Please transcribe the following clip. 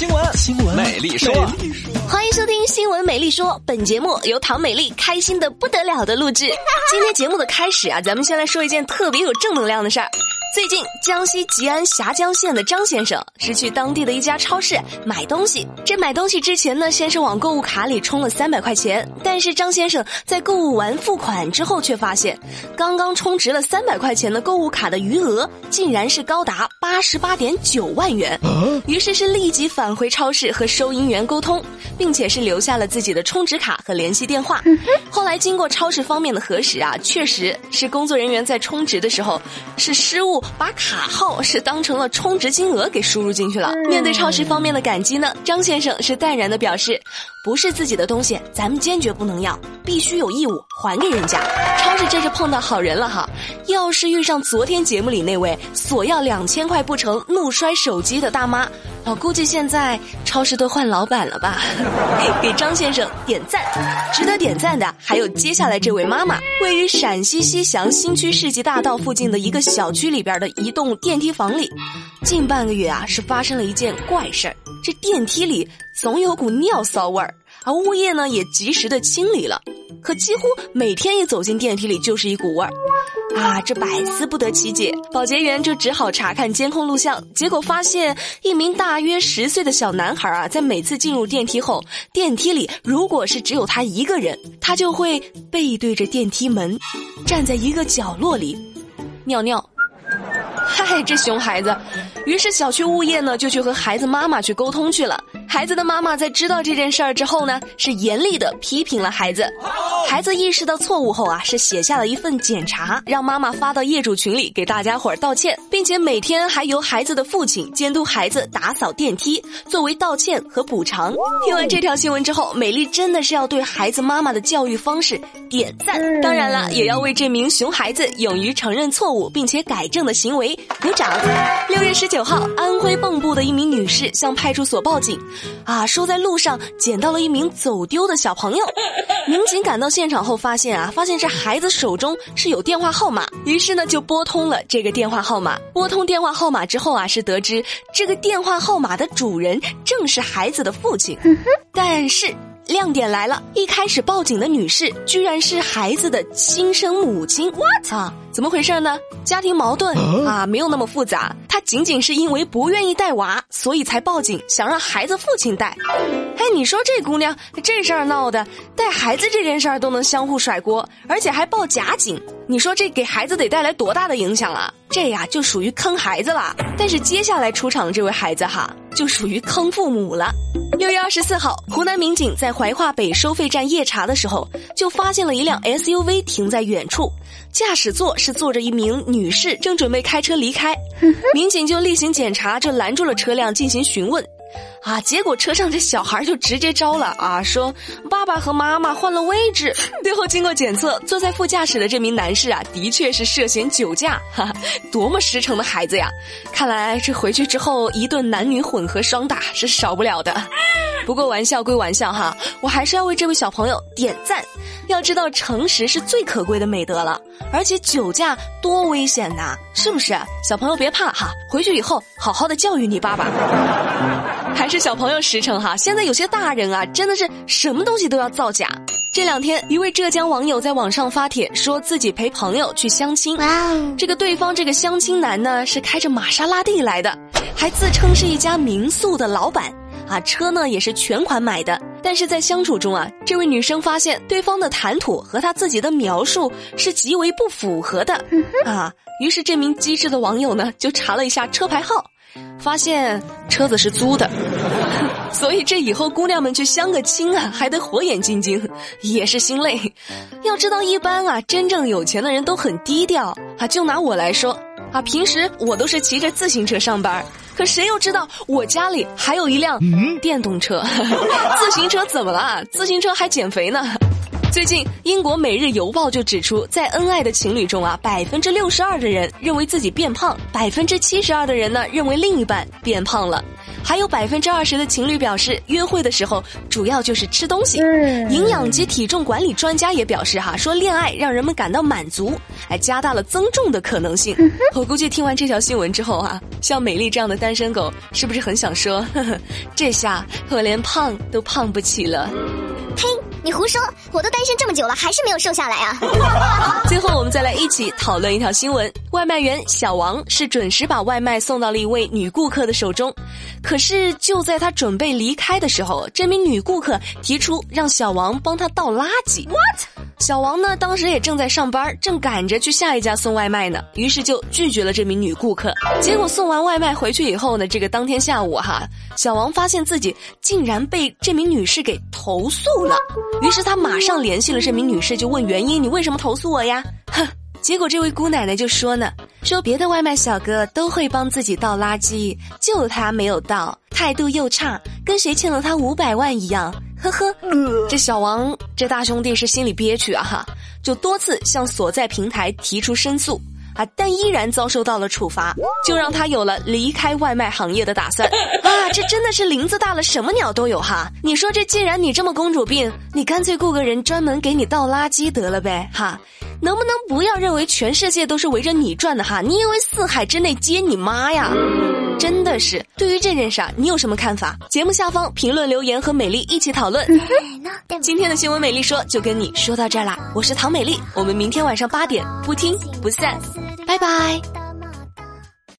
新闻，新闻，美丽说，欢迎收听《新闻美丽说》。本节目由唐美丽开心的不得了的录制。今天节目的开始啊，咱们先来说一件特别有正能量的事儿。最近，江西吉安峡江县的张先生是去当地的一家超市买东西。这买东西之前呢，先是往购物卡里充了三百块钱。但是张先生在购物完付款之后，却发现刚刚充值了三百块钱的购物卡的余额，竟然是高达八十八点九万元。于是是立即返回超市和收银员沟通，并且是留下了自己的充值卡和联系电话。后来经过超市方面的核实啊，确实是工作人员在充值的时候是失误。把卡号是当成了充值金额给输入进去了。面对超市方面的感激呢，张先生是淡然的表示，不是自己的东西，咱们坚决不能要，必须有义务还给人家。超市这是碰到好人了哈！要是遇上昨天节目里那位索要两千块不成怒摔手机的大妈。我估计现在超市都换老板了吧？给张先生点赞，值得点赞的还有接下来这位妈妈。位于陕西西祥新区世纪大道附近的一个小区里边的一栋电梯房里，近半个月啊是发生了一件怪事儿。这电梯里总有股尿骚味儿，而物业呢也及时的清理了，可几乎每天一走进电梯里就是一股味儿。啊，这百思不得其解，保洁员就只好查看监控录像，结果发现一名大约十岁的小男孩啊，在每次进入电梯后，电梯里如果是只有他一个人，他就会背对着电梯门，站在一个角落里尿尿。嗨，这熊孩子！于是小区物业呢就去和孩子妈妈去沟通去了。孩子的妈妈在知道这件事儿之后呢，是严厉的批评了孩子。孩子意识到错误后啊，是写下了一份检查，让妈妈发到业主群里给大家伙儿道歉，并且每天还由孩子的父亲监督孩子打扫电梯，作为道歉和补偿。听完这条新闻之后，美丽真的是要对孩子妈妈的教育方式点赞，当然了，也要为这名熊孩子勇于承认错误并且改正的行为鼓掌。六月十九号，安徽蚌埠的一名女士向派出所报警。啊，说在路上捡到了一名走丢的小朋友，民警赶到现场后发现啊，发现这孩子手中是有电话号码，于是呢就拨通了这个电话号码。拨通电话号码之后啊，是得知这个电话号码的主人正是孩子的父亲，但是。亮点来了！一开始报警的女士居然是孩子的亲生母亲。What 啊？怎么回事呢？家庭矛盾啊？没有那么复杂。她仅仅是因为不愿意带娃，所以才报警，想让孩子父亲带。哎，你说这姑娘这事儿闹的，带孩子这件事儿都能相互甩锅，而且还报假警。你说这给孩子得带来多大的影响啊？这呀就属于坑孩子了。但是接下来出场的这位孩子哈，就属于坑父母了。六月二十四号，湖南民警在怀化北收费站夜查的时候，就发现了一辆 SUV 停在远处，驾驶座是坐着一名女士，正准备开车离开。民警就例行检查，就拦住了车辆进行询问。啊！结果车上这小孩就直接招了啊，说爸爸和妈妈换了位置。最后经过检测，坐在副驾驶的这名男士啊，的确是涉嫌酒驾。哈哈，多么实诚的孩子呀！看来这回去之后一顿男女混合双打是少不了的。不过玩笑归玩笑哈，我还是要为这位小朋友点赞。要知道，诚实是最可贵的美德了，而且酒驾多危险呐，是不是？小朋友别怕哈，回去以后好好的教育你爸爸。还是小朋友实诚哈，现在有些大人啊，真的是什么东西都要造假。这两天，一位浙江网友在网上发帖，说自己陪朋友去相亲。哇，这个对方这个相亲男呢，是开着玛莎拉蒂来的，还自称是一家民宿的老板。啊，车呢也是全款买的。但是在相处中啊，这位女生发现对方的谈吐和她自己的描述是极为不符合的。啊，于是这名机智的网友呢，就查了一下车牌号。发现车子是租的，所以这以后姑娘们去相个亲啊，还得火眼金睛，也是心累。要知道，一般啊，真正有钱的人都很低调啊。就拿我来说啊，平时我都是骑着自行车上班，可谁又知道我家里还有一辆电动车？自行车怎么了？自行车还减肥呢。最近，英国《每日邮报》就指出，在恩爱的情侣中啊，百分之六十二的人认为自己变胖，百分之七十二的人呢认为另一半变胖了，还有百分之二十的情侣表示，约会的时候主要就是吃东西。营养及体重管理专家也表示哈，说恋爱让人们感到满足，哎，加大了增重的可能性。我估计听完这条新闻之后啊，像美丽这样的单身狗，是不是很想说，呵呵，这下我连胖都胖不起了？呸！你胡说！我都单身这么久了，还是没有瘦下来啊！最后，我们再来一起讨论一条新闻：外卖员小王是准时把外卖送到了一位女顾客的手中，可是就在他准备离开的时候，这名女顾客提出让小王帮他倒垃圾。What？小王呢，当时也正在上班，正赶着去下一家送外卖呢，于是就拒绝了这名女顾客。结果送完外卖回去以后呢，这个当天下午哈，小王发现自己竟然被这名女士给投诉了。于是他马上联系了这名女士，就问原因：“你为什么投诉我呀？”哼，结果这位姑奶奶就说呢：“说别的外卖小哥都会帮自己倒垃圾，就他没有倒，态度又差，跟谁欠了他五百万一样。”呵呵，这小王这大兄弟是心里憋屈啊哈，就多次向所在平台提出申诉啊，但依然遭受到了处罚，就让他有了离开外卖行业的打算啊！这真的是林子大了什么鸟都有哈！你说这既然你这么公主病，你干脆雇个人专门给你倒垃圾得了呗哈！能不能不要认为全世界都是围着你转的哈？你以为四海之内皆你妈呀？真的是，对于这件事儿，你有什么看法？节目下方评论留言和美丽一起讨论。今天的新闻，美丽说就跟你说到这儿啦。我是唐美丽，我们明天晚上八点不听不散，拜拜。